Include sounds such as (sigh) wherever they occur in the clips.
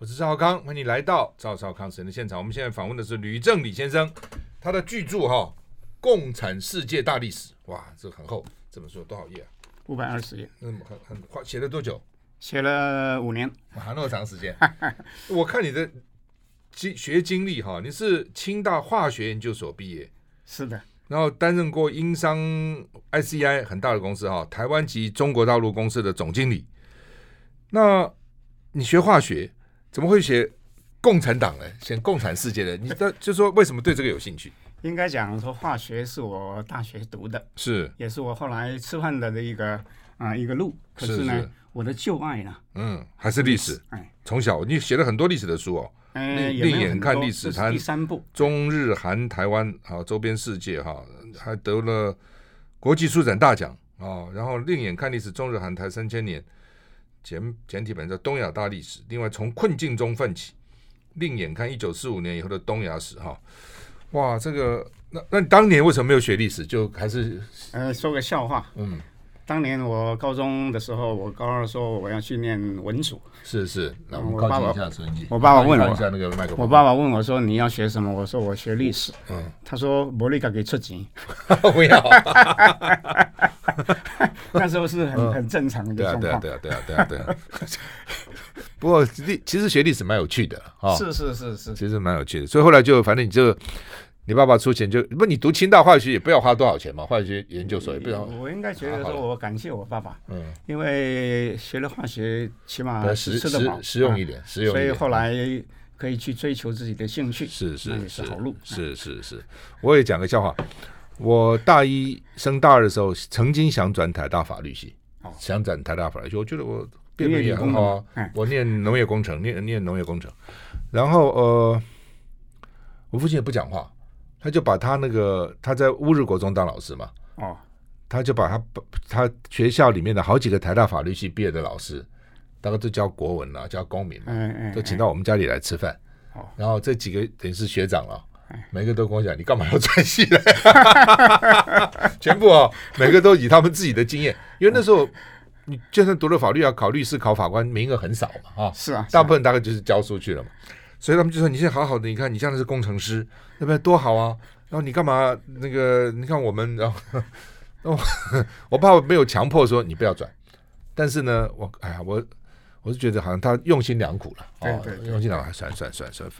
我是赵少康，欢迎你来到赵少康时间的现场。我们现在访问的是吕正理先生，他的巨著哈《共产世界大历史》，哇，这个很厚，这本书多少页啊？五百二十页。嗯，很很快，写了多久？写了五年，哇，那么长时间。我看你的经学经历哈，你是清大化学研究所毕业，是的，然后担任过英商 ICI 很大的公司哈，台湾及中国大陆公司的总经理。那你学化学？怎么会写共产党呢？写共产世界的？你的就说为什么对这个有兴趣？应该讲说化学是我大学读的，是也是我后来吃饭的的一个啊、呃、一个路。可是呢，是是我的旧爱呢，嗯，还是历史。哎，从小你写了很多历史的书哦。嗯，另眼看历史，谈第三部中日韩台湾啊周边世界哈，还得了国际书展大奖啊。然后另眼看历史，中日韩台三千年。简简体本叫《东亚大历史》，另外从困境中奋起，另眼看一九四五年以后的东亚史。哈，哇，这个那那你当年为什么没有学历史？就还是呃，说个笑话。嗯，当年我高中的时候，我高二说我要去念文组。是是，那我们靠近一下成绩。我爸爸问我，我爸爸问我说你要学什么？我说我学历史。嗯，他说伯利卡给出钱。(laughs) 不要。(laughs) (laughs) 那时候是很很正常的状况。对啊对啊对啊对啊对啊。(laughs) 不过历其实学历史蛮有趣的啊。是是是是。其实蛮有趣的，所以后来就反正你就你爸爸出钱就不你读清大化学也不要花多少钱嘛，化学研究所也不要。我应该觉得说我感谢我爸爸，嗯，因为学了化学起码实实用一点，实用。所以后来可以去追求自己的兴趣，是是是好路。是是是，我也讲个笑话。我大一升大二的时候，曾经想转台大法律系，哦、想转台大法律系。我觉得我辩论也很好啊。嗯、我念农业工程，念念农业工程。然后呃，我父亲也不讲话，他就把他那个他在乌日国中当老师嘛，哦，他就把他他学校里面的好几个台大法律系毕业的老师，大概都教国文了，教公民嘛，嗯嗯，都请到我们家里来吃饭。哦、然后这几个等于是学长了。每个都跟我讲，你干嘛要转系呢？(laughs) 全部哦，每个都以他们自己的经验，因为那时候你就算读了法律，要考律师、考法官，名额很少嘛，啊，是啊，大部分大概就是教书去了嘛，所以他们就说，你现在好好的，你看你现在是工程师，那边多好啊，然后你干嘛那个？你看我们，然后哦，(laughs) 我爸爸没有强迫说你不要转，但是呢，我哎呀我。我是觉得好像他用心良苦了，哦，用心良苦，算算算算，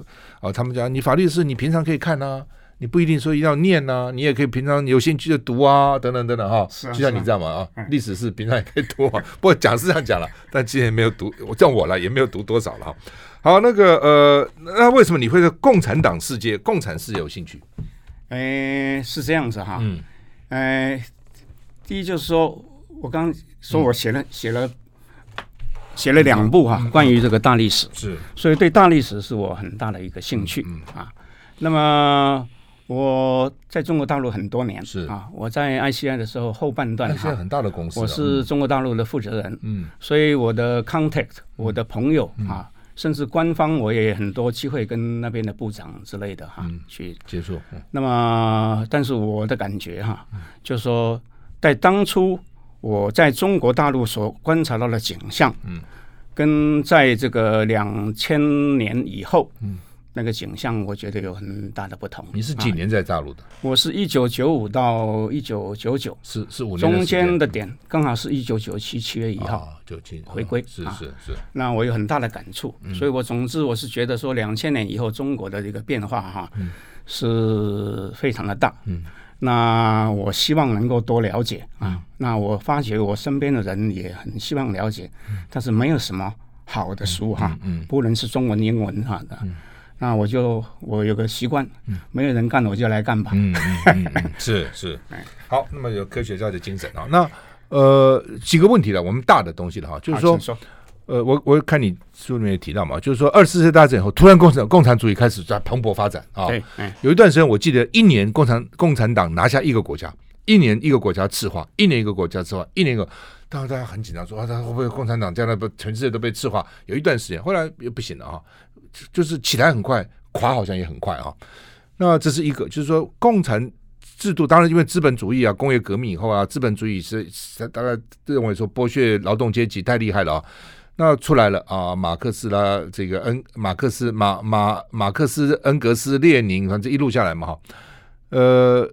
哦，他们讲你法律是你平常可以看呐、啊，你不一定说一定要念呐、啊，你也可以平常有兴趣的读啊，等等等等哈，就像你这样嘛啊，历史是平常也可以读啊，(laughs) 不过讲是这样讲了，但今年没有读，我叫我了也没有读多少了哈。好，那个呃，那为什么你会对共产党世界、共产世界有兴趣？哎，是这样子哈，嗯，哎，第一就是说我刚说我写了写了。写了两部哈、啊，关于这个大历史。是，所以对大历史是我很大的一个兴趣啊。那么我在中国大陆很多年是。啊，我在 ICI 的时候后半段哈，很大的公司，我是中国大陆的负责人，嗯，所以我的 contact，我的朋友啊，甚至官方我也很多机会跟那边的部长之类的哈去接触。那么，但是我的感觉哈，就是说在当初。我在中国大陆所观察到的景象，嗯，跟在这个两千年以后，嗯，那个景象，我觉得有很大的不同。你是几年在大陆的？我是一九九五到一九九九，是是五年。中间的点刚好是一九九七七月一号，九七回归，是是是。那我有很大的感触，所以我总之我是觉得说，两千年以后中国的这个变化哈，是非常的大，嗯。那我希望能够多了解啊。那我发觉我身边的人也很希望了解，但是没有什么好的书哈，不能是中文、英文哈的。那我就我有个习惯，没有人干我就来干吧。嗯嗯嗯，(laughs) 是是。好，那么有科学家的精神啊。那呃几个问题了，我们大的东西了哈，就是说。呃，我我看你书里面也提到嘛，就是说二次世界大战以后，突然共产共产主义开始在蓬勃发展啊。对，有一段时间我记得一年共产共产党拿下一个国家，一年一个国家赤化，一年一个国家赤化，一年一个，当时大家很紧张，说啊，他会不会共产党将来不全世界都被赤化？有一段时间，后来又不行了啊，就是起来很快，垮好像也很快啊。那这是一个，就是说共产制度，当然因为资本主义啊，工业革命以后啊，资本主义是大家认为说剥削劳动阶级太厉害了啊。那出来了啊，马克思啦，这个恩马克思马马马克思恩格斯列宁，反正一路下来嘛哈，呃，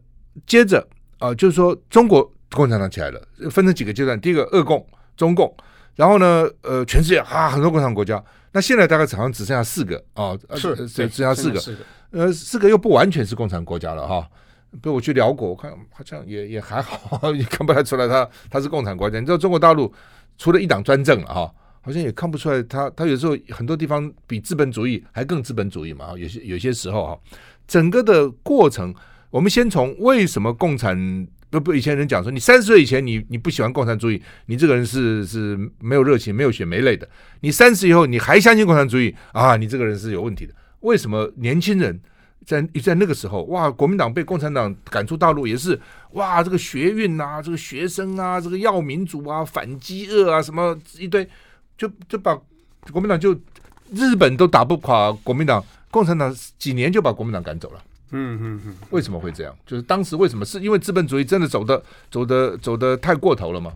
接着啊，就是说中国共产党起来了，分成几个阶段，第一个俄共、中共，然后呢，呃，全世界啊很多共产国家，那现在大概好像只剩下四个啊，是只剩下四个，呃，四个又不完全是共产国家了哈。比如我去辽国，我看好像也也还好，(laughs) 也看不太出来他他是共产国家。你知道中国大陆除了一党专政了哈，好像也看不出来他他有时候很多地方比资本主义还更资本主义嘛。有些有些时候哈，整个的过程，我们先从为什么共产不不以前人讲说，你三十岁以前你你不喜欢共产主义，你这个人是是没有热情、没有血、没泪的。你三十以后你还相信共产主义啊，你这个人是有问题的。为什么年轻人？在在那个时候，哇，国民党被共产党赶出大陆，也是哇，这个学运啊，这个学生啊，这个要民主啊，反饥饿啊，什么一堆，就就把国民党就日本都打不垮国民党，共产党几年就把国民党赶走了。嗯嗯嗯，为什么会这样？就是当时为什么？是因为资本主义真的走的走的走的太过头了吗？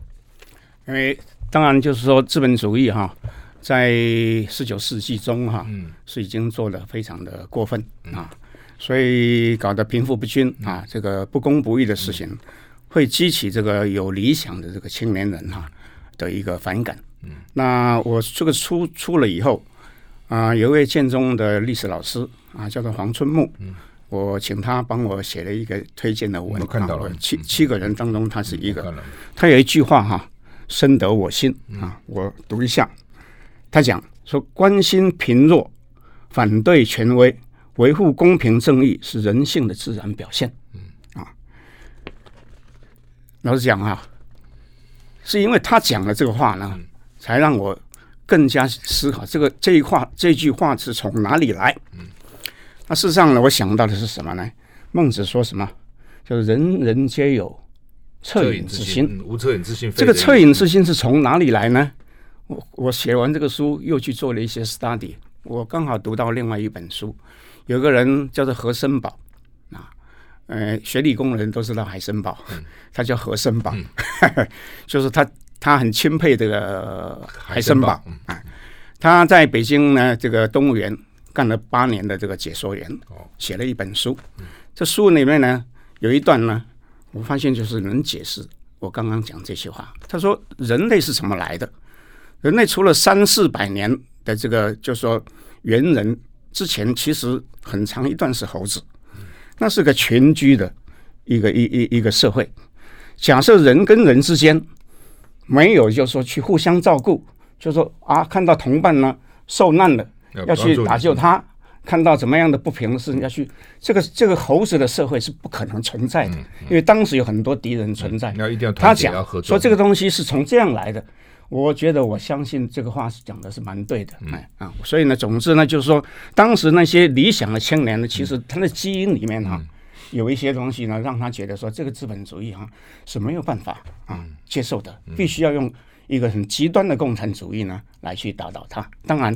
因为当然就是说资本主义哈，在十九世纪中哈，嗯，是已经做的非常的过分啊。所以搞得贫富不均啊，这个不公不义的事情，会激起这个有理想的这个青年人哈的一个反感。那我这个出出了以后啊，有一位建中的历史老师啊，叫做黄春木，我请他帮我写了一个推荐的文，我看到了。七七个人当中他是一个，他有一句话哈，深得我心啊，我读一下，他讲说，关心贫弱，反对权威。维护公平正义是人性的自然表现。嗯。啊，老实讲啊，是因为他讲了这个话呢，才让我更加思考这个这一话这句话是从哪里来。嗯，那事实上呢，我想到的是什么呢？孟子说什么？就是人人皆有恻隐之心，无恻隐之心。这个恻隐之心是从哪里来呢？我我写完这个书，又去做了一些 study，我刚好读到另外一本书。有个人叫做何森堡啊，呃，学理工的人都知道海森堡，嗯、他叫何森堡，嗯、(laughs) 就是他他很钦佩这个海森堡啊。嗯、他在北京呢，这个动物园干了八年的这个解说员，写了一本书。嗯、这书里面呢，有一段呢，我发现就是能解释我刚刚讲这些话。他说，人类是怎么来的？人类除了三四百年的这个，就是说猿人。之前其实很长一段是猴子，那是个群居的一个一一一个社会。假设人跟人之间没有，就是说去互相照顾，就是说啊，看到同伴呢受难了，要去打救他；看到怎么样的不平的事情要去，这个这个猴子的社会是不可能存在的，因为当时有很多敌人存在。他讲说这个东西是从这样来的。我觉得我相信这个话是讲的是蛮对的，哎啊，所以呢，总之呢，就是说，当时那些理想的青年呢，其实他的基因里面哈，有一些东西呢，让他觉得说这个资本主义哈是没有办法啊接受的，必须要用一个很极端的共产主义呢来去打倒他。当然，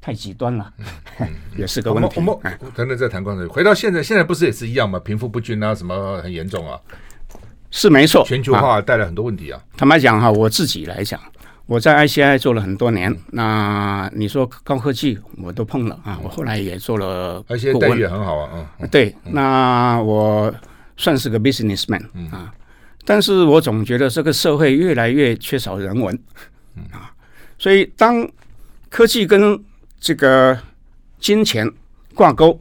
太极端了，(laughs) 也是个问题。我们等等再谈共产主义。回到现在，现在不是也是一样吗？贫富不均啊，什么很严重啊？是没错，全球化带来很多问题啊。坦白讲哈，我自己来讲，我在 ICI 做了很多年。那你说高科技我都碰了啊，我后来也做了顾问。ICI 待遇也很好啊，嗯，对。那我算是个 businessman 啊，但是我总觉得这个社会越来越缺少人文啊，所以当科技跟这个金钱挂钩。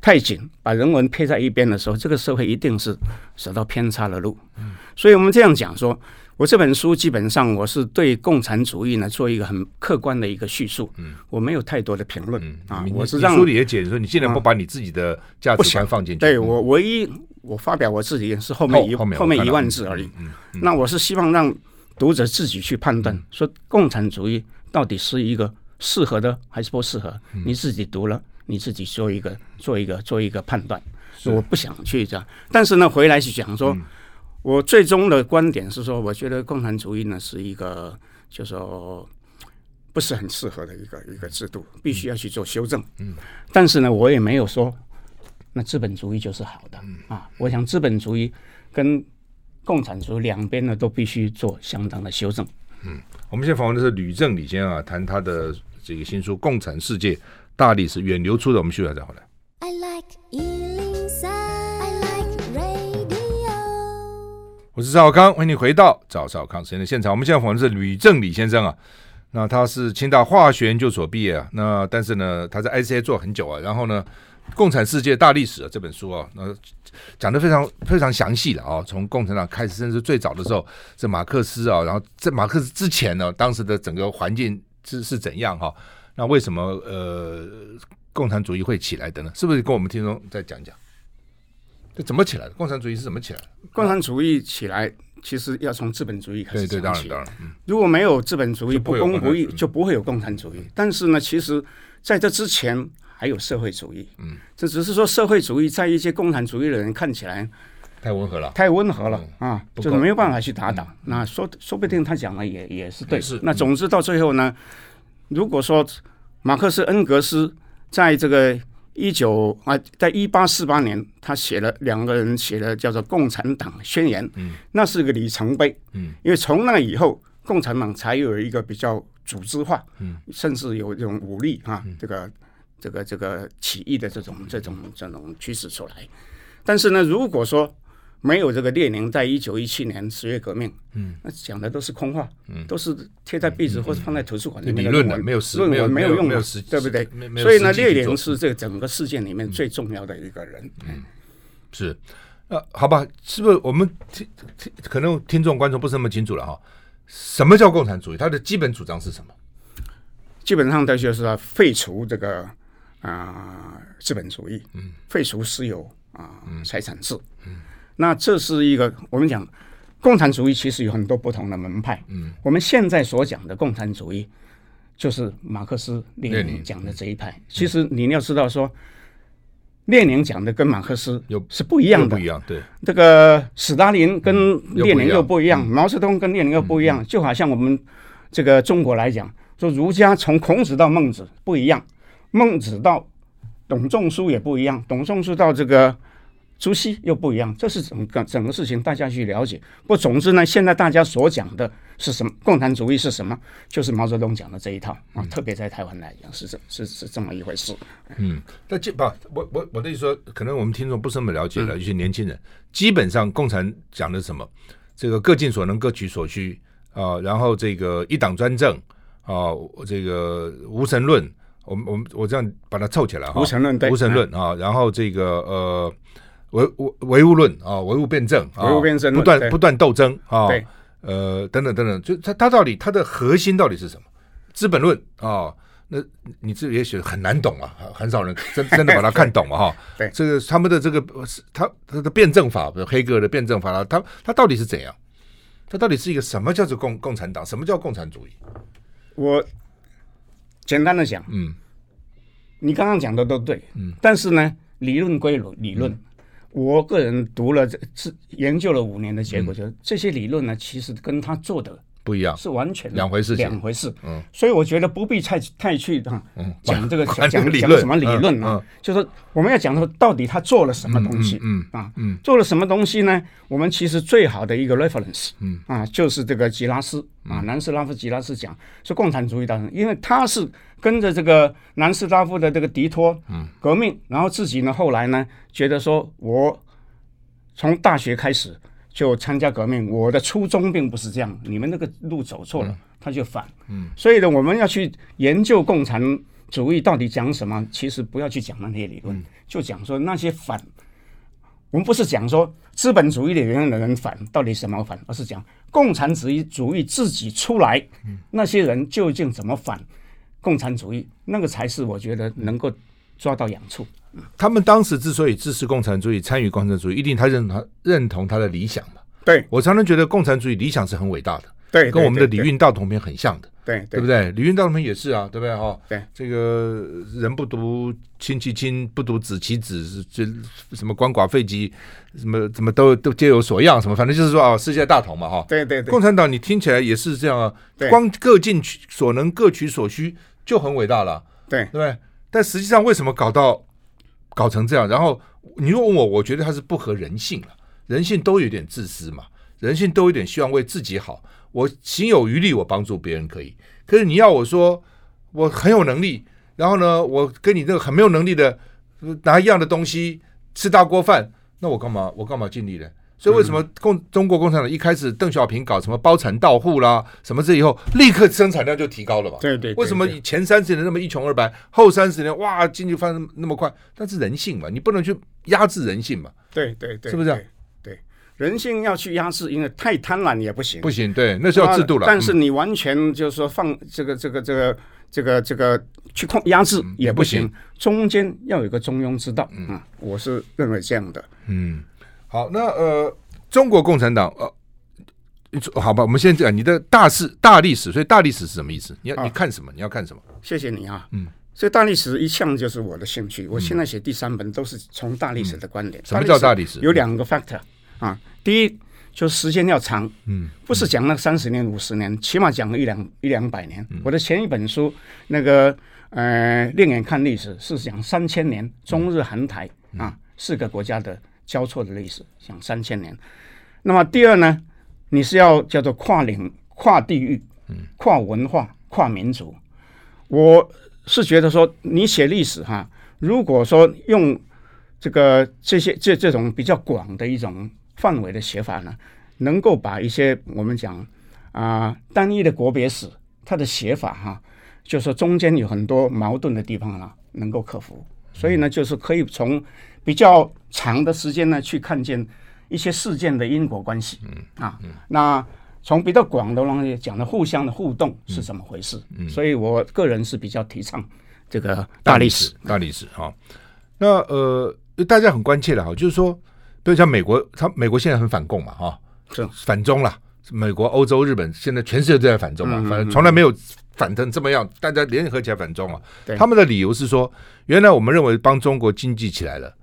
太紧，把人文撇在一边的时候，这个社会一定是走到偏差的路。嗯，所以我们这样讲说，我这本书基本上我是对共产主义呢做一个很客观的一个叙述。嗯，我没有太多的评论啊，我是让书里也解说，你尽量不把你自己的价值观放进去。对，我唯一我发表我自己是后面一后面一万字而已。嗯，那我是希望让读者自己去判断，说共产主义到底是一个适合的还是不适合，你自己读了。你自己做一个做一个做一个判断，我不想去这样。但是呢，回来是讲说，嗯、我最终的观点是说，我觉得共产主义呢是一个，就是说不是很适合的一个一个制度，必须要去做修正。嗯，但是呢，我也没有说那资本主义就是好的、嗯、啊。我想资本主义跟共产主义两边呢都必须做相当的修正。嗯。我们现在访问的是吕正李先生啊，谈他的这个新书《共产世界大历史远流出的》，我们休息再回来。I like 我是赵少康，欢迎你回到赵少康时间的现场。我们现在访问是吕正理先生啊，那他是清大化学研究所毕业啊，那但是呢，他在 ICA 做很久啊，然后呢。《共产世界大历史》啊这本书啊，那讲的非常非常详细了啊。从共产党开始，甚至最早的时候，是马克思啊，然后在马克思之前呢，当时的整个环境是是怎样哈？那为什么呃共产主义会起来的呢？是不是跟我们听众再讲讲？这怎么起来的？共产主义是怎么起来的？共产主义起来，其实要从资本主义开始。对对，当然当然。嗯，如果没有资本主义，不公不义，就不会有共产主义。但是呢，其实在这之前。还有社会主义，嗯，这只是说社会主义在一些共产主义的人看起来太温和了，太温和了、嗯、啊，就是没有办法去打倒。嗯、那说说不定他讲的也也是对。是。那总之到最后呢，如果说马克思恩格斯在这个一九啊，在一八四八年，他写了两个人写的叫做《共产党宣言》，嗯，那是个里程碑，嗯，因为从那以后，共产党才有一个比较组织化，嗯，甚至有这种武力啊，这个。这个这个起义的这种这种这种趋势出来，但是呢，如果说没有这个列宁在一九一七年十月革命，嗯，那讲的都是空话，嗯，都是贴在壁纸或者放在图书馆里面的论文，没有论文没有用的，对不对？所以呢，列宁是这个整个事件里面最重要的一个人。嗯，是，呃，好吧，是不是我们听听可能听众观众不是那么清楚了哈？什么叫共产主义？它的基本主张是什么？基本上它就是要废除这个。啊，资本主义，嗯，废除私有啊，财产制，嗯，那这是一个我们讲共产主义，其实有很多不同的门派，嗯，我们现在所讲的共产主义，就是马克思列宁讲的这一派。其实你要知道说，列宁讲的跟马克思有是不一样的，不一样，对，这个斯大林跟列宁又不一样，毛泽东跟列宁又不一样，就好像我们这个中国来讲，说儒家从孔子到孟子不一样。孟子到董仲舒也不一样，董仲舒到这个朱熹又不一样，这是整个整个事情大家去了解。不，总之呢，现在大家所讲的是什么？共产主义是什么？就是毛泽东讲的这一套啊，特别在台湾来讲是这，是是这么一回事。嗯，那基不，我我我的意思说，可能我们听众不是那么了解的，一些年轻人，基本上共产讲的什么？这个各尽所能，各取所需啊，然后这个一党专政啊，这个无神论。我们我们我这样把它凑起来哈，无神论对，无神论啊，然后这个呃唯唯唯物论啊，唯物辩证，唯物辩证，不断不断斗争啊，呃等等等等，就它它到底它的核心到底是什么？资本论啊，那你这也许很难懂啊，很少人 (laughs) 真真的把它看懂了哈。对，这个他们的这个是他他的辩证法，比如黑格尔的辩证法，他他到底是怎样？他到底是一个什么叫做共共产党？什么叫共产主义？我。简单的讲，嗯，你刚刚讲的都对，嗯，但是呢，理论归理论，嗯、我个人读了这是研究了五年的结果，就是、嗯、这些理论呢，其实跟他做的。不一样，是完全两回事，两回事。嗯，所以我觉得不必太太去哈讲这个讲讲什么理论啊，就是我们要讲说到底他做了什么东西，嗯啊，嗯，做了什么东西呢？我们其实最好的一个 reference，嗯。啊，就是这个吉拉斯啊，南斯拉夫吉拉斯讲是共产主义大人，因为他是跟着这个南斯拉夫的这个迪托嗯。革命，然后自己呢后来呢觉得说我从大学开始。就参加革命，我的初衷并不是这样。你们那个路走错了，他就反。嗯，所以呢，我们要去研究共产主义到底讲什么。其实不要去讲那些理论，嗯、就讲说那些反。我们不是讲说资本主义里面的人反到底什么反，而是讲共产主义主义自己出来，嗯、那些人究竟怎么反共产主义，那个才是我觉得能够抓到痒处。他们当时之所以支持共产主义、参与共产主义，一定他认同认同他的理想嘛？对，我常常觉得共产主义理想是很伟大的，对，跟我们的李运道同篇很像的，对，对不对？李运道同篇也是啊，对不对？哈，对，这个人不独亲其亲，不独子其子，这什么鳏寡废疾，什么怎么都都皆有所样，什么反正就是说啊，世界大同嘛，哈，对对对。共产党你听起来也是这样啊，光各尽所能，各取所需就很伟大了，对对不对？但实际上为什么搞到？搞成这样，然后你又问我，我觉得他是不合人性了。人性都有点自私嘛，人性都有点希望为自己好，我行有余力，我帮助别人可以。可是你要我说，我很有能力，然后呢，我跟你这个很没有能力的拿一样的东西吃大锅饭，那我干嘛？我干嘛尽力呢？所以为什么共中国共产党一开始邓小平搞什么包产到户啦，什么这以后立刻生产量就提高了嘛？对对，对。为什么前三十年那么一穷二白，后三十年哇经济发展那么快？那是人性嘛，你不能去压制人性嘛？对对对，是不是？对，人性要去压制，因为太贪婪也不行。不行，对，那是要制度了。但是你完全就是说放这个这个这个这个这个去控压制也不行，中间要有个中庸之道。嗯，我是认为这样的。嗯。好，那呃，中国共产党呃，好吧，我们先讲你的大事大历史，所以大历史是什么意思？你要你看什么？你要看什么？谢谢你啊，嗯，所以大历史一向就是我的兴趣。我现在写第三本都是从大历史的观点。什么叫大历史？有两个 factor 啊，第一就是时间要长，嗯，不是讲那三十年、五十年，起码讲个一两一两百年。我的前一本书那个呃，另眼看历史是讲三千年，中日韩台啊四个国家的。交错的历史，像三千年。那么第二呢，你是要叫做跨领、跨地域、跨文化、跨民族。我是觉得说，你写历史哈，如果说用这个这些这这种比较广的一种范围的写法呢，能够把一些我们讲啊、呃、单一的国别史，它的写法哈，就是说中间有很多矛盾的地方啊，能够克服。所以呢，就是可以从比较长的时间呢，去看见一些事件的因果关系。嗯啊，那从比较广的东西讲的互相的互动是怎么回事？嗯，所以我个人是比较提倡这个大历史，大历史哈。那呃，大家很关切的哈，就是说，比如像美国，他美国现在很反共嘛，哈，是反中了。美国、欧洲、日本现在全世界都在反中嘛，反正从来没有。反成这么样，大家联合起来反中啊！他们的理由是说，原来我们认为帮中国经济起来了，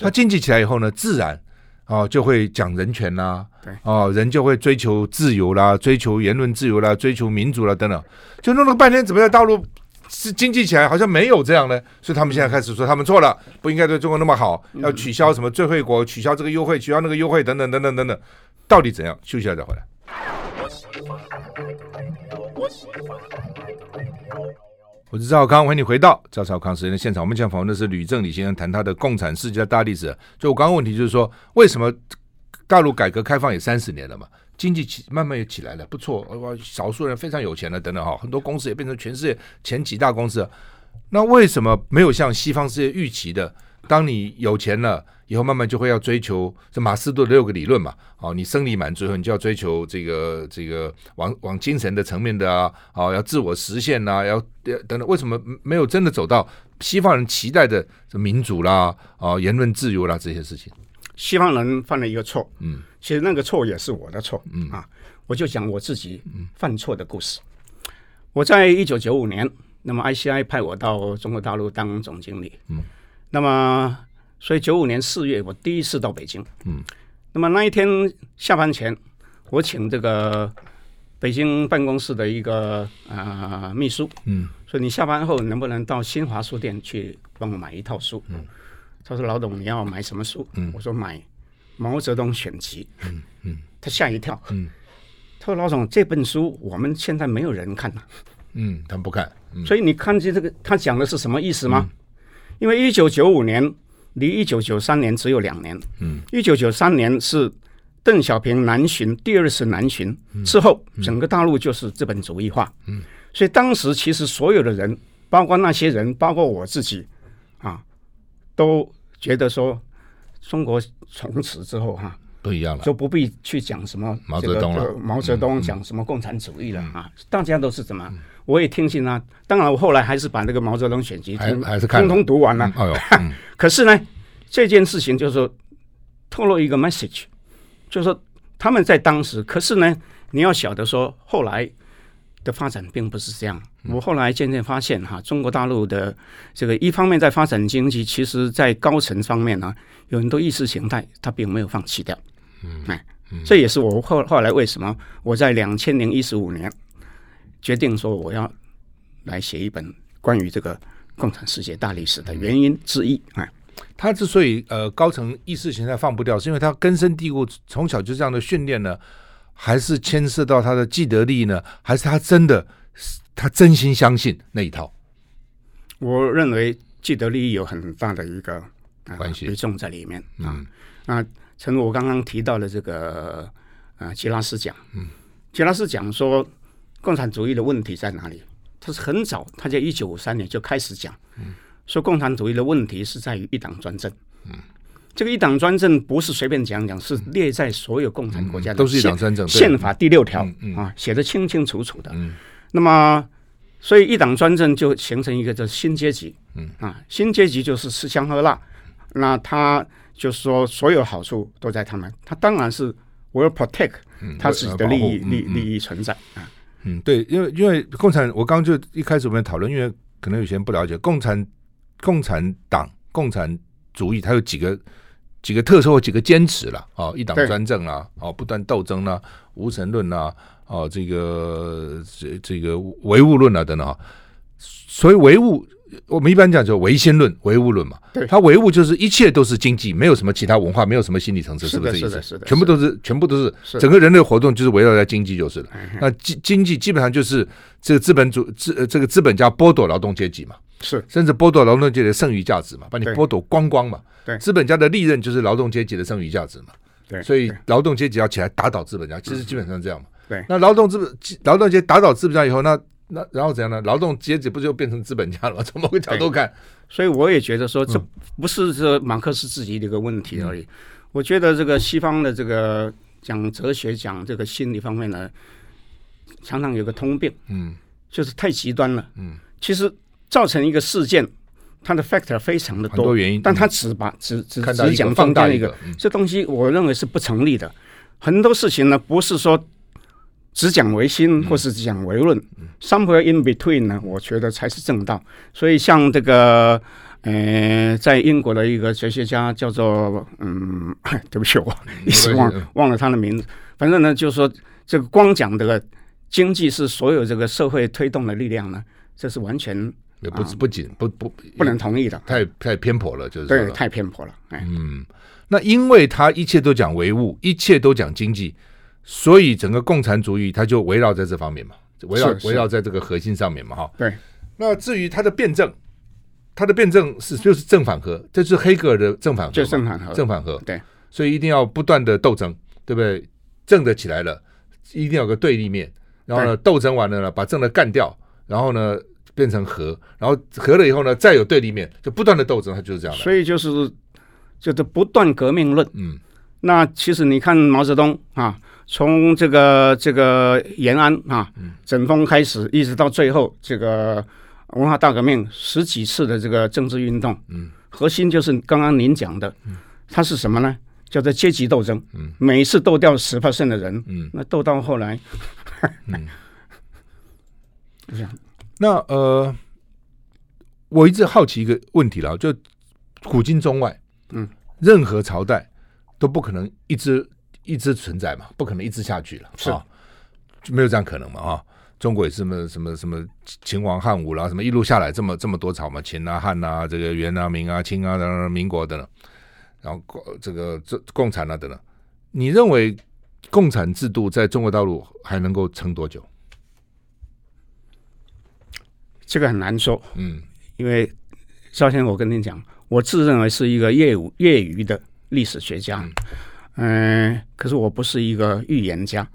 他经济起来以后呢，自然啊就会讲人权啦，对啊人就会追求自由啦，追求言论自由啦，追求民主啦等等，就弄了半天，怎么在大陆是经济起来好像没有这样呢？所以他们现在开始说他们错了，不应该对中国那么好，要取消什么最惠国，取消这个优惠，取消那个优惠等等等等等等，到底怎样？休息一下再回来。我我是赵少康，欢迎你回到赵少康时间的现场。我们讲访问的是吕正李先生，谈他的《共产世界大历史》。就我刚刚问题就是说，为什么大陆改革开放也三十年了嘛，经济起慢慢也起来了，不错，哇，少数人非常有钱了，等等哈，很多公司也变成全世界前几大公司。那为什么没有像西方世界预期的，当你有钱了？以后慢慢就会要追求这马斯洛的六个理论嘛，哦，你生理满足后，你就要追求这个这个往往精神的层面的啊，哦，要自我实现呐、啊，要要等等，为什么没有真的走到西方人期待的这民主啦，哦，言论自由啦这些事情？西方人犯了一个错，嗯，其实那个错也是我的错，嗯。啊，我就讲我自己犯错的故事。嗯、我在一九九五年，那么 ICI 派我到中国大陆当总经理，嗯，那么。所以九五年四月，我第一次到北京。嗯，那么那一天下班前，我请这个北京办公室的一个啊、呃、秘书，嗯，说你下班后能不能到新华书店去帮我买一套书？嗯，他说老董你要买什么书？嗯，我说买毛泽东选集。嗯嗯，他吓一跳。嗯，他说老总这本书我们现在没有人看了。嗯，他不看。嗯、所以你看见这个他讲的是什么意思吗？嗯、因为一九九五年。离一九九三年只有两年。嗯，一九九三年是邓小平南巡第二次南巡之后，整个大陆就是资本主义化。嗯，所以当时其实所有的人，包括那些人，包括我自己，啊，都觉得说，中国从此之后哈不一样了，就不必去讲什么毛泽东了。毛泽东讲什么共产主义了啊，大家都是怎么？我也听信啊，当然我后来还是把那个毛泽东选集还还是通通读完了。哎呦，(laughs) 可是呢，这件事情就是说透露一个 message，就是说他们在当时，可是呢，你要晓得说后来的发展并不是这样。我后来渐渐发现哈，中国大陆的这个一方面在发展经济，其实在高层方面呢，有很多意识形态，它并没有放弃掉。嗯，哎，这也是我后后来为什么我在两千零一十五年。决定说我要来写一本关于这个共产世界大历史的原因之一。哎，他之所以呃高层意识形态放不掉，是因为他根深蒂固，从小就这样的训练呢。还是牵涉到他的既得利益呢？还是他真的他真心相信那一套？我认为既得利益有很大的一个、呃、关系比重在里面啊。嗯、那正如我刚刚提到的这个呃吉拉斯讲，嗯，吉拉斯讲说共产主义的问题在哪里？他是很早，他在一九五三年就开始讲，嗯，说共产主义的问题是在于一党专政，嗯，这个一党专政不是随便讲讲，是列在所有共产国家的、嗯、都是一党专政宪法第六条、啊，写的清清楚楚的，嗯，那么所以一党专政就形成一个叫新阶级，嗯。啊，新阶级就是吃香喝辣，那他就是说所有好处都在他们，他当然是 will protect 他自己的利益、嗯、利利益存在啊。嗯，对，因为因为共产，我刚刚就一开始我们讨论，因为可能有些人不了解共产共产党、共产主义，它有几个几个特色或几个坚持了啊，一党专政啊，哦，不断斗争啊，无神论啊，哦，这个这这个唯物论啊等等啊，所以唯物。我们一般讲叫唯心论、唯物论嘛，对，它唯物就是一切都是经济，没有什么其他文化，没有什么心理层次，是不是这意思？是的，是的，全部都是，全部都是，整个人类活动就是围绕在经济就是了。那经经济基本上就是这个资本主资这个资本家剥夺劳动阶级嘛，是，甚至剥夺劳动阶级的剩余价值嘛，把你剥夺光光嘛。对，资本家的利润就是劳动阶级的剩余价值嘛。对，所以劳动阶级要起来打倒资本家，其实基本上这样嘛。对，那劳动资本劳动阶级打倒资本家以后，那那然后怎样呢？劳动阶级不就变成资本家了吗？(laughs) 从某个角度看，所以我也觉得说，这不是说马克思自己的一个问题而已。嗯、我觉得这个西方的这个讲哲学、讲这个心理方面呢，常常有个通病，嗯，就是太极端了，嗯。其实造成一个事件，它的 factor 非常的多，多原因，但他只把只只只讲放大一个，嗯、这东西我认为是不成立的。很多事情呢，不是说。只讲唯心，或是只讲唯论，嗯，somewhere in between 呢？我觉得才是正道。所以像这个，呃，在英国的一个哲学家叫做，嗯，(laughs) 对不起，我一时忘忘了他的名字。反正呢，就是说，这个光讲这个经济是所有这个社会推动的力量呢，这是完全也不不仅不不不能同意的，太太偏颇了，就是对，太偏颇了。哎，嗯，那因为他一切都讲唯物，一切都讲经济。所以整个共产主义它就围绕在这方面嘛，围绕围绕在这个核心上面嘛，哈。对。那至于它的辩证，它的辩证是就是正反合，这是黑格尔的正反合，就正反合，正反合。对。所以一定要不断的斗争，对不对？正的起来了，一定要有个对立面，然后呢，斗争完了呢，把正的干掉，然后呢变成和，然后和了以后呢，再有对立面，就不断的斗争，它就是这样的。所以就是就是不断革命论。嗯。那其实你看毛泽东啊。从这个这个延安啊，整风开始，一直到最后这个文化大革命，十几次的这个政治运动，嗯，核心就是刚刚您讲的，它是什么呢？叫做阶级斗争，嗯，每一次斗掉十 percent 的人，嗯，那斗到后来，(laughs) 嗯，那呃，我一直好奇一个问题了，就古今中外，嗯，任何朝代都不可能一直。一直存在嘛，不可能一直下去了，是啊，就没有这样可能嘛啊！中国也是什么什么什么秦王汉武啦，什么一路下来这么这么多朝嘛，秦啊汉啊，这个元啊明啊清啊等等民国等等，然后这个这共产啊等等，你认为共产制度在中国大陆还能够撑多久？这个很难说，嗯，因为首先我跟你讲，我自认为是一个业务业余的历史学家。嗯嗯，可是我不是一个预言家，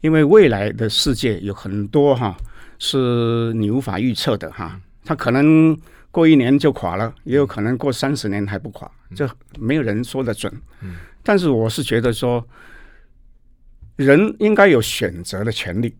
因为未来的世界有很多哈是你无法预测的哈，它可能过一年就垮了，也有可能过三十年还不垮，这没有人说的准。但是我是觉得说，人应该有选择的权利，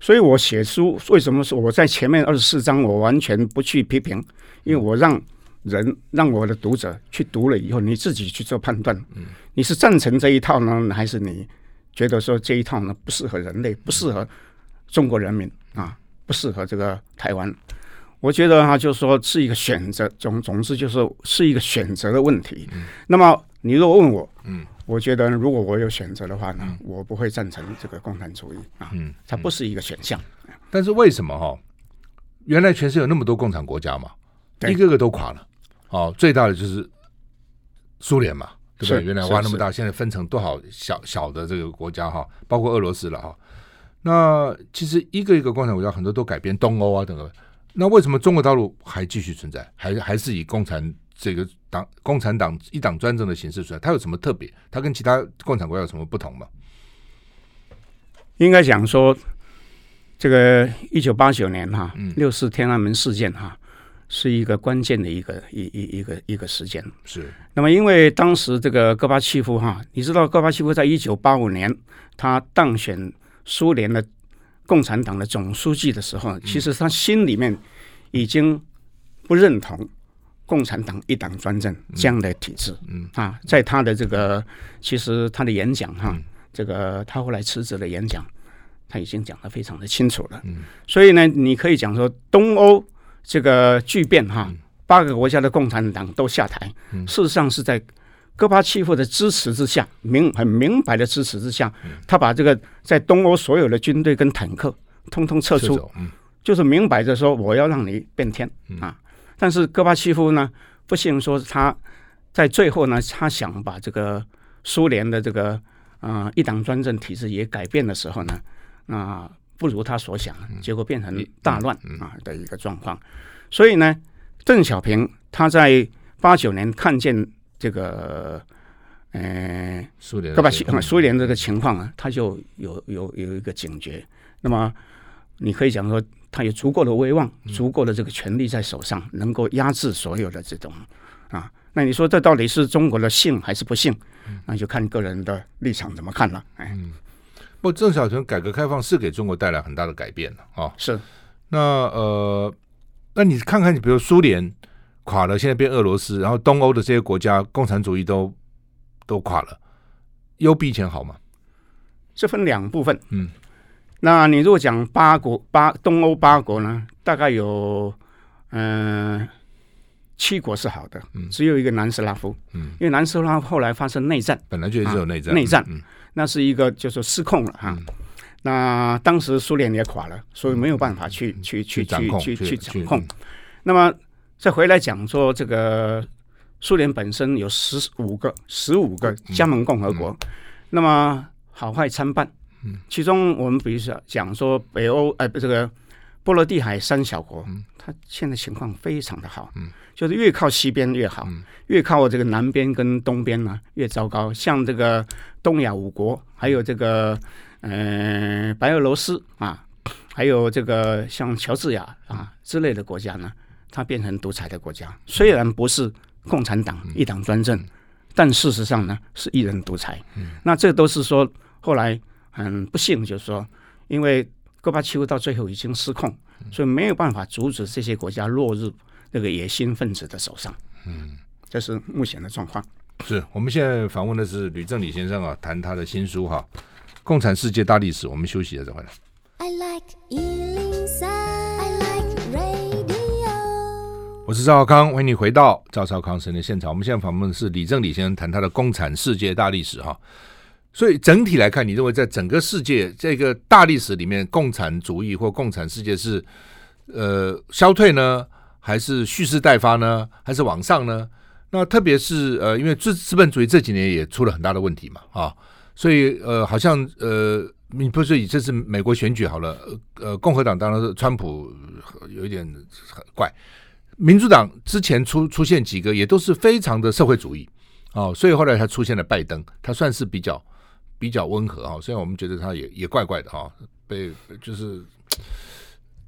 所以我写书为什么说我在前面二十四章我完全不去批评，因为我让。人让我的读者去读了以后，你自己去做判断。嗯，你是赞成这一套呢，还是你觉得说这一套呢不适合人类，不适合中国人民啊，不适合这个台湾？我觉得哈，就是说是一个选择，总总之就是是一个选择的问题。嗯，那么你如果问我，嗯，我觉得如果我有选择的话呢，我不会赞成这个共产主义啊，嗯，它不是一个选项。但是为什么哈？原来全世界有那么多共产国家嘛，一个个都垮了。哦，最大的就是苏联嘛，对不对？原来挖那么大，现在分成多少小小的这个国家哈，包括俄罗斯了哈。那其实一个一个共产国家很多都改变，东欧啊等等。那为什么中国大陆还继续存在？还还是以共产这个党共产党一党专政的形式存在？它有什么特别？它跟其他共产国家有什么不同吗？应该讲说，这个一九八九年哈，六四天安门事件哈，是一个关键的一个一一一个一个时间。是。那么因为当时这个戈巴契夫哈，你知道戈巴契夫在一九八五年他当选。苏联的共产党的总书记的时候，其实他心里面已经不认同共产党一党专政这样的体制。嗯啊，在他的这个其实他的演讲哈，这个他后来辞职的演讲，他已经讲得非常的清楚了。嗯，所以呢，你可以讲说东欧这个巨变哈，八个国家的共产党都下台，事实上是在。戈巴契夫的支持之下，明很明白的支持之下，他把这个在东欧所有的军队跟坦克通通撤出，就是明摆着说我要让你变天啊！但是戈巴契夫呢，不幸说他在最后呢，他想把这个苏联的这个啊、呃、一党专政体制也改变的时候呢，啊不如他所想，结果变成大乱啊的一个状况。所以呢，邓小平他在八九年看见。这个，呃，苏联，戈巴契夫苏联这个情况啊，他就有有有一个警觉。那么，你可以讲说，他有足够的威望，足够的这个权力在手上，能够压制所有的这种啊。那你说这到底是中国的幸还是不幸？那就看个人的立场怎么看了。哎，嗯，不，邓小平改革开放是给中国带来很大的改变了啊。是，那呃，那你看看，你比如苏联。垮了，现在变俄罗斯，然后东欧的这些国家共产主义都都垮了，有比以前好吗？这分两部分，嗯，那你如果讲八国八东欧八国呢，大概有嗯、呃、七国是好的，嗯，只有一个南斯拉夫，嗯，因为南斯拉夫后来发生内战，本来就是有内战，啊、内战，嗯，那是一个就是失控了哈、嗯，那当时苏联也垮了，所以没有办法去、嗯、去去去去去掌控，那么。再回来讲说，这个苏联本身有十五个、十五个加盟共和国，那么好坏参半。嗯，其中我们比如说讲说北欧，呃，这个波罗的海三小国，嗯、它现在情况非常的好，嗯，就是越靠西边越好，嗯、越靠这个南边跟东边呢越糟糕。像这个东亚五国，还有这个呃白俄罗斯啊，还有这个像乔治亚啊之类的国家呢。它变成独裁的国家，虽然不是共产党一党专政，但事实上呢是一人独裁。那这都是说后来很不幸，就是说，因为戈巴契夫到最后已经失控，所以没有办法阻止这些国家落入那个野心分子的手上。嗯，这是目前的状况。是我们现在访问的是吕正理先生啊，谈他的新书哈，《共产世界大历史》。我们休息一下再回来。I like 我是赵少康，欢迎你回到赵少康生的现场。我们现在访问的是李正李先生，谈他的《共产世界大历史》哈。所以整体来看，你认为在整个世界这个大历史里面，共产主义或共产世界是呃消退呢，还是蓄势待发呢，还是往上呢？那特别是呃，因为资资本主义这几年也出了很大的问题嘛，啊，所以呃，好像呃，你不是以这次美国选举好了，呃，共和党当然是川普有一点很怪。民主党之前出出现几个也都是非常的社会主义哦，所以后来他出现了拜登，他算是比较比较温和啊。虽然我们觉得他也也怪怪的哈，被就是，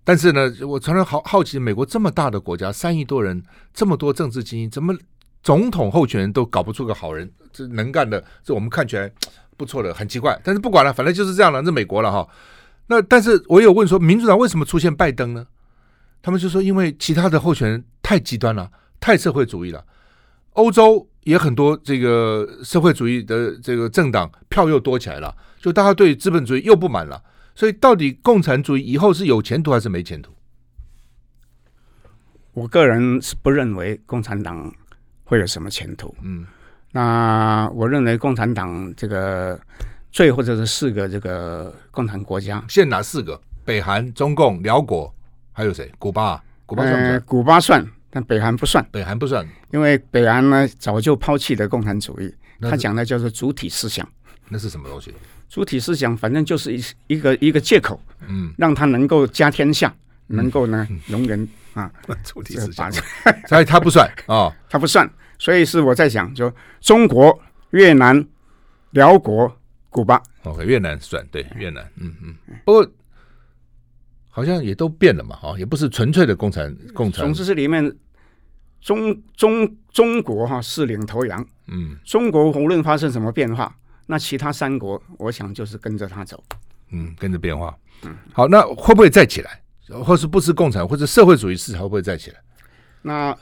但是呢，我常常好好奇，美国这么大的国家，三亿多人，这么多政治精英，怎么总统候选人都搞不出个好人？这能干的，这我们看起来不错的，很奇怪。但是不管了，反正就是这样了，这美国了哈。那但是我有问说，民主党为什么出现拜登呢？他们就说，因为其他的候选人太极端了，太社会主义了。欧洲也很多这个社会主义的这个政党票又多起来了，就大家对资本主义又不满了。所以，到底共产主义以后是有前途还是没前途？我个人是不认为共产党会有什么前途。嗯，那我认为共产党这个最后这四个这个共产国家，现哪四个？北韩、中共、辽国。还有谁？古巴，古巴算不算？呃，古巴算，但北韩不算。北韩不算，因为北韩呢早就抛弃了共产主义，他讲的叫做主体思想。那是什么东西？主体思想，反正就是一一个一个借口，嗯，让他能够家天下，嗯、能够呢容忍啊。(laughs) 主体思想，(laughs) 所以他不算啊，哦、他不算。所以是我在想，就中国、越南、辽国、古巴。OK，越南算对越南，嗯嗯。不过好像也都变了嘛，哈，也不是纯粹的共产共产。总之是里面中中中国哈是领头羊，嗯，中国无论发生什么变化，那其他三国我想就是跟着他走，嗯，跟着变化。嗯，好，那会不会再起来？或是不是共产，或者社会主义市场会不会再起来？那。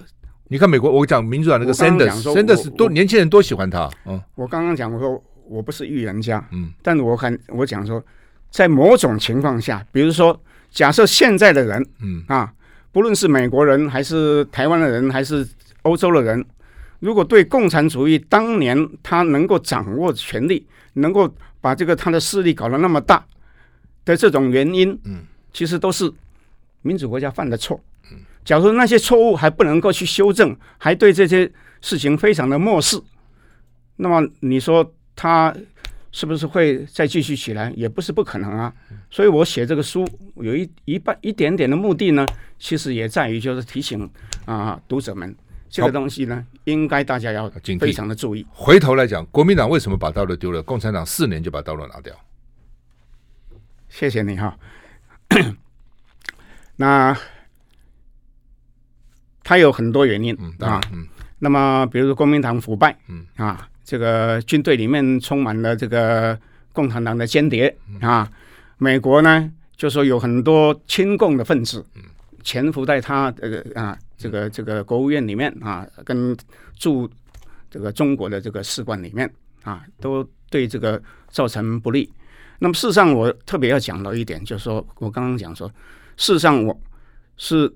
你看美国，我讲民主党那个 Sanders，Sanders 多年轻人多喜欢他。嗯，我刚刚讲我说我不是预言家，嗯，但我看我讲说，在某种情况下，比如说假设现在的人，嗯啊，不论是美国人还是台湾的人还是欧洲的人，如果对共产主义当年他能够掌握权力，能够把这个他的势力搞得那么大的这种原因，嗯，其实都是民主国家犯的错。嗯假如那些错误还不能够去修正，还对这些事情非常的漠视，那么你说他是不是会再继续起来？也不是不可能啊。所以我写这个书有一一半一点点的目的呢，其实也在于就是提醒啊读者们，这个东西呢应该大家要非常的注意。回头来讲，国民党为什么把道路丢了？共产党四年就把道路拿掉。谢谢你哈。(clears throat) 那。他有很多原因、嗯、啊，嗯、那么比如说国民党腐败，嗯、啊，这个军队里面充满了这个共产党的间谍、嗯、啊，美国呢就说有很多亲共的分子，潜伏在他这个啊这个这个国务院里面啊，跟驻这个中国的这个使馆里面啊，都对这个造成不利。那么事实上，我特别要讲到一点，就是说我刚刚讲说，事实上我是。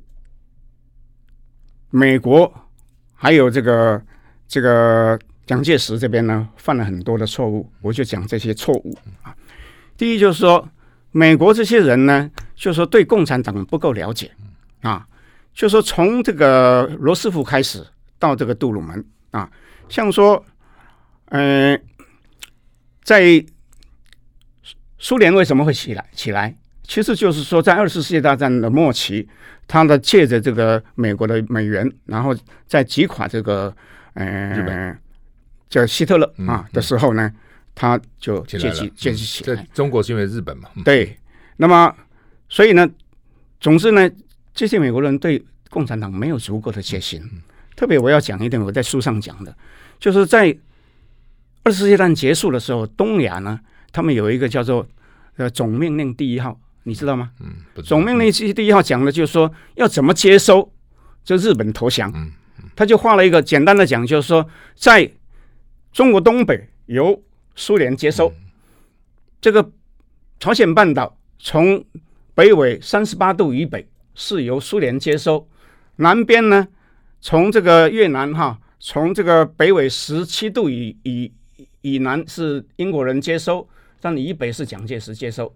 美国还有这个这个蒋介石这边呢，犯了很多的错误，我就讲这些错误啊。第一就是说，美国这些人呢，就是说对共产党不够了解啊，就是说从这个罗斯福开始到这个杜鲁门啊，像说，嗯、呃，在苏联为什么会起来起来？其实就是说，在二次世界大战的末期。他的，借着这个美国的美元，然后在击垮这个呃叫希特勒啊的时候呢，他就借机借机起来。中国是因为日本嘛？对。那么，所以呢，总之呢，这些美国人对共产党没有足够的戒心。特别我要讲一点，我在书上讲的，就是在二次世界大战结束的时候，东亚呢，他们有一个叫做呃总命令第一号。你知道吗？嗯，总命令第一号讲的就是说要怎么接收，就日本投降。嗯，他就画了一个简单的讲，就是说在中国东北由苏联接收，这个朝鲜半岛从北纬三十八度以北是由苏联接收，南边呢从这个越南哈，从这个北纬十七度以以以南是英国人接收，但以北是蒋介石接收。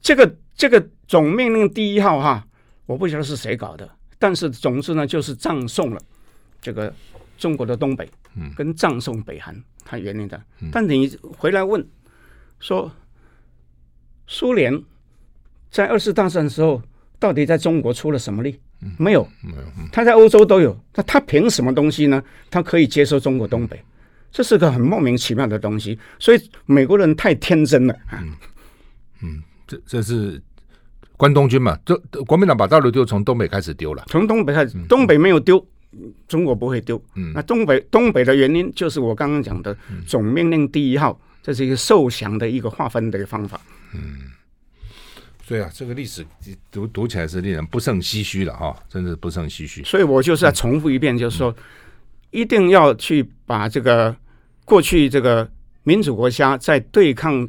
这个这个总命令第一号哈，我不晓得是谁搞的，但是总之呢，就是葬送了这个中国的东北，嗯，跟葬送北韩，他原因的。但你回来问说，苏联在二次大战的时候，到底在中国出了什么力？没有，没有，他在欧洲都有，那他凭什么东西呢？他可以接收中国东北？这是个很莫名其妙的东西，所以美国人太天真了啊，嗯。这这是关东军嘛？这国民党把大陆丢，从东北开始丢了。从东北开始，东北没有丢，嗯、中国不会丢。嗯，那东北东北的原因就是我刚刚讲的总命令第一号，这是一个受降的一个划分的一个方法。嗯，所以啊，这个历史读读起来是令人不胜唏嘘的哈，真的不胜唏嘘。所以我就是要重复一遍，就是说，嗯、一定要去把这个过去这个民主国家在对抗。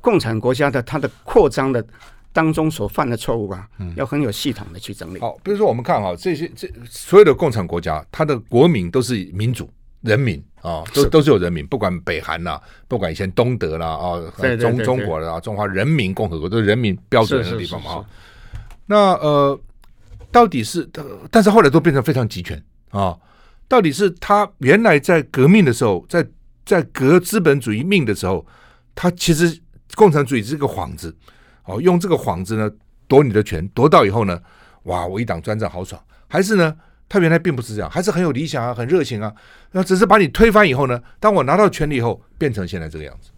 共产国家的它的扩张的当中所犯的错误啊，嗯、要很有系统的去整理。好，比如说我们看哈，这些这所有的共产国家，它的国民都是民主人民啊，都都是有人民，不管北韩啦、啊，不管以前东德啦啊，中中国的啊，中华人民共和国都是人民标准的地方嘛。那呃，到底是，但是后来都变成非常集权啊。到底是他原来在革命的时候，在在革资本主义命的时候，他其实共产主义是个幌子，哦，用这个幌子呢夺你的权，夺到以后呢，哇，我一党专政好爽，还是呢？他原来并不是这样，还是很有理想啊，很热情啊。那只是把你推翻以后呢，当我拿到权力以后，变成现在这个样子。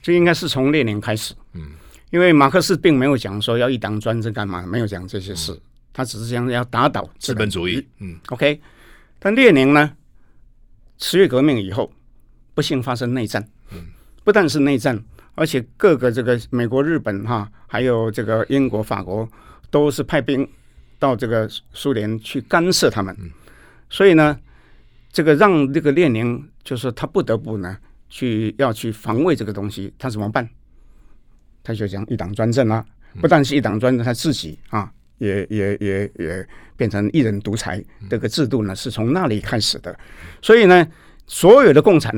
这应该是从列宁开始，嗯，因为马克思并没有讲说要一党专政干嘛，没有讲这些事，嗯、他只是讲要打倒资本主义。嗯，OK。但列宁呢，十月革命以后，不幸发生内战，嗯，不但是内战，而且各个这个美国、日本哈，还有这个英国、法国，都是派兵。到这个苏联去干涉他们，所以呢，这个让这个列宁就是他不得不呢去要去防卫这个东西，他怎么办？他就讲一党专政啊，不但是一党专政，他自己啊也也也也变成一人独裁，这个制度呢是从那里开始的。所以呢，所有的共产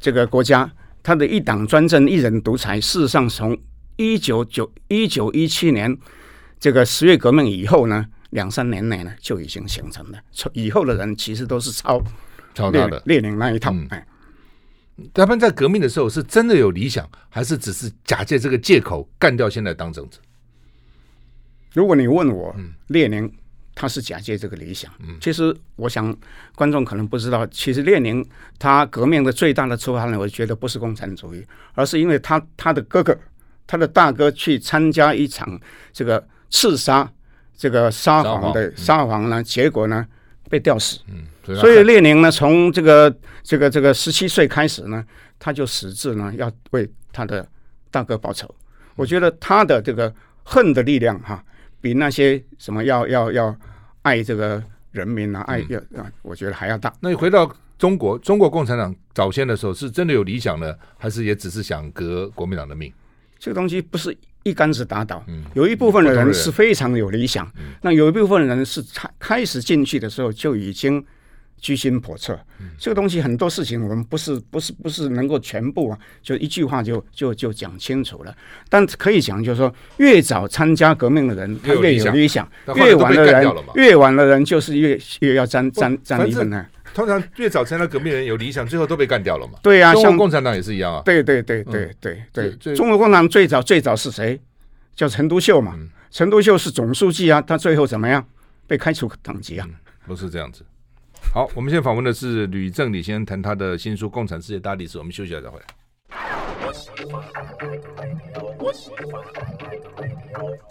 这个国家，他的一党专政、一人独裁，事实上从一九九一九一七年这个十月革命以后呢。两三年内呢，就已经形成了。以后的人其实都是抄抄他的列宁那一套。嗯、哎，他们在革命的时候是真的有理想，还是只是假借这个借口干掉现在当政者？如果你问我，嗯、列宁他是假借这个理想。嗯、其实我想观众可能不知道，其实列宁他革命的最大的出发点，我觉得不是共产主义，而是因为他他的哥哥，他的大哥去参加一场这个刺杀。这个沙皇的沙皇呢，结果呢被吊死。嗯，所以列宁呢，从这个这个这个十七岁开始呢，他就矢志呢要为他的大哥报仇。我觉得他的这个恨的力量哈，比那些什么要要要爱这个人民啊，爱要啊，我觉得还要大。那你回到中国，中国共产党早先的时候是真的有理想呢，还是也只是想革国民党的命？这个东西不是。一竿子打倒，有一部分的人是非常有理想，那有一部分人是开开始进去的时候就已经居心叵测。这个东西很多事情我们不是不是不是能够全部啊，就一句话就就就讲清楚了。但可以讲，就是说越早参加革命的人，他越有理想；越晚的人，越晚的人就是越越要沾沾沾一份呢。通常越早参加革命人有理想，最后都被干掉了嘛？对呀，像共产党也是一样啊。对对对对对对，中国共产党最早最早是谁？叫陈独秀嘛？陈独秀是总书记啊，他最后怎么样？被开除党籍啊？不是这样子。好，我们现在访问的是吕正理先生，谈他的新书《共产世界大历史》。我们休息一下再回来。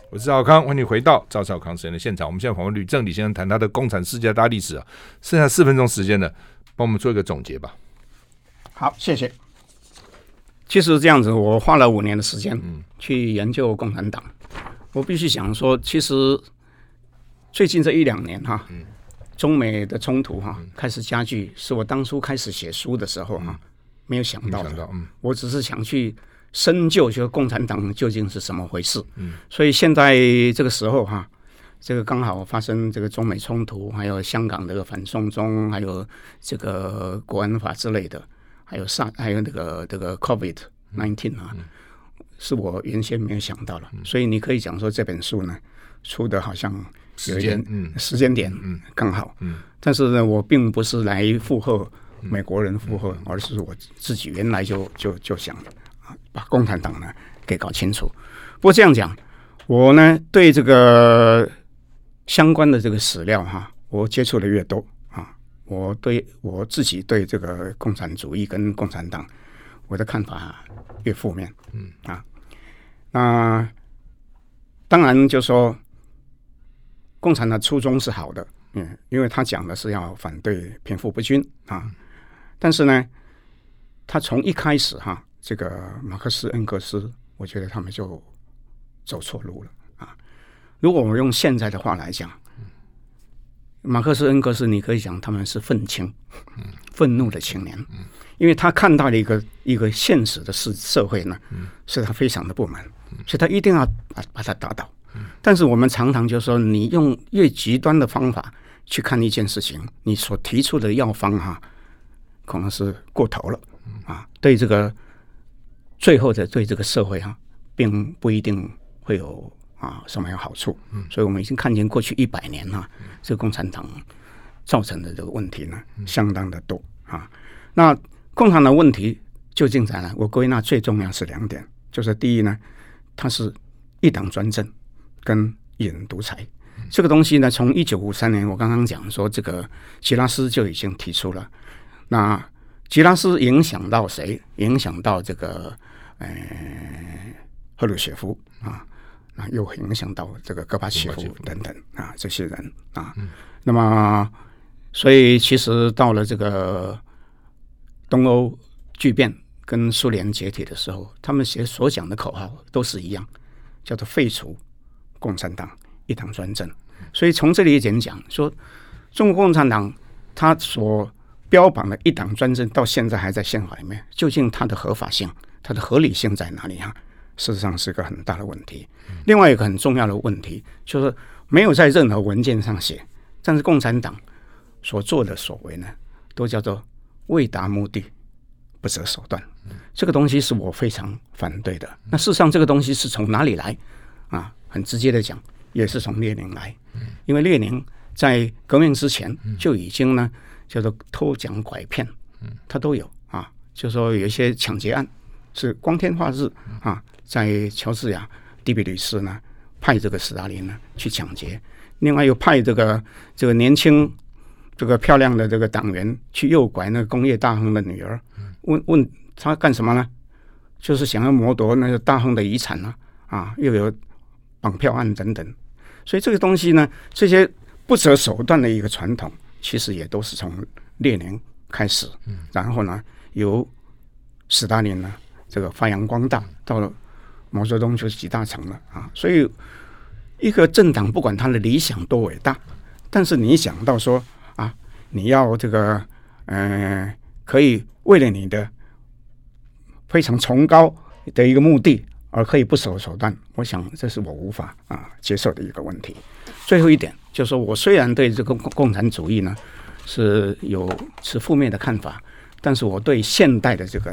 我是赵康，欢迎回到赵少康时间的现场。我们现在访问吕正李先生，谈他的《共产世界大历史》啊。剩下四分钟时间呢，帮我们做一个总结吧。好，谢谢。其实这样子，我花了五年的时间去研究共产党。我必须想说，其实最近这一两年哈，中美的冲突哈开始加剧，是我当初开始写书的时候哈没有想到的。我只是想去深究，就是共产党究竟是怎么回事。所以现在这个时候哈，这个刚好发生这个中美冲突，还有香港这个反送中，还有这个国安法之类的。还有上，还有那个这个 COVID nineteen 啊，是我原先没有想到了，所以你可以讲说这本书呢出的好像有一点时间点嗯。刚好，嗯。但是呢，我并不是来附和美国人附和，而是我自己原来就就就想啊，把共产党呢给搞清楚。不过这样讲，我呢对这个相关的这个史料哈，我接触的越多啊。我对我自己对这个共产主义跟共产党，我的看法越负面。嗯啊，那当然就说共产党初衷是好的，嗯，因为他讲的是要反对贫富不均啊。但是呢，他从一开始哈，这个马克思恩格斯，我觉得他们就走错路了啊。如果我们用现在的话来讲。马克思、恩格斯，你可以讲他们是愤青，愤怒的青年，因为他看到了一个一个现实的社社会呢，是他非常的不满，所以他一定要把把他打倒。但是我们常常就说，你用越极端的方法去看一件事情，你所提出的药方哈，可能是过头了啊，对这个最后的对这个社会哈，并不一定会有。啊，什么有好处？嗯，所以我们已经看见过去一百年哈，嗯、这个共产党造成的这个问题呢，相当的多啊。那共产的问题究竟在哪？我归纳最重要是两点，就是第一呢，它是一党专政跟一人独裁。这个东西呢，从一九五三年我刚刚讲说，这个吉拉斯就已经提出了。那吉拉斯影响到谁？影响到这个呃赫鲁雪夫啊，那又影响到这个戈巴契夫等等啊这些人啊。嗯、那么，所以其实到了这个东欧巨变跟苏联解体的时候，他们写所讲的口号都是一样，叫做废除共产党。一党专政，所以从这里一点讲，说中国共产党他所标榜的一党专政，到现在还在宪法里面，究竟它的合法性、它的合理性在哪里啊？事实上是一个很大的问题。另外一个很重要的问题，就是没有在任何文件上写，但是共产党所做的所为呢，都叫做为达目的不择手段。这个东西是我非常反对的。那事实上，这个东西是从哪里来啊？很直接的讲。也是从列宁来，因为列宁在革命之前就已经呢叫做偷抢拐骗，他都有啊，就说有一些抢劫案是光天化日啊，在乔治亚迪比吕斯呢派这个斯大林呢去抢劫，另外又派这个这个年轻这个漂亮的这个党员去诱拐那个工业大亨的女儿，问问他干什么呢？就是想要谋夺那个大亨的遗产呢啊，又有绑票案等等。所以这个东西呢，这些不择手段的一个传统，其实也都是从列宁开始，然后呢，由斯大林呢这个发扬光大，到了毛泽东就是集大成了啊。所以一个政党不管他的理想多伟大，但是你想到说啊，你要这个呃，可以为了你的非常崇高的一个目的。而可以不择手段，我想这是我无法啊接受的一个问题。最后一点就是说，我虽然对这个共共产主义呢是有持负面的看法，但是我对现代的这个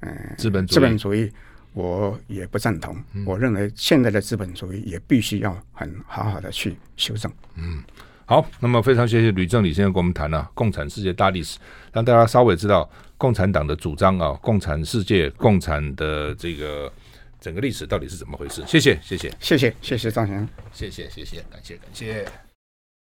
嗯资本资本主义我也不赞同。嗯、我认为现在的资本主义也必须要很好好的去修正。嗯，好，那么非常谢谢吕正吕先生跟我们谈了、啊、共产世界大历史，让大家稍微知道共产党的主张啊，共产世界、共产的这个。整个历史到底是怎么回事？谢谢，谢谢，谢谢，谢谢张先生，谢谢，谢谢，感谢，感谢。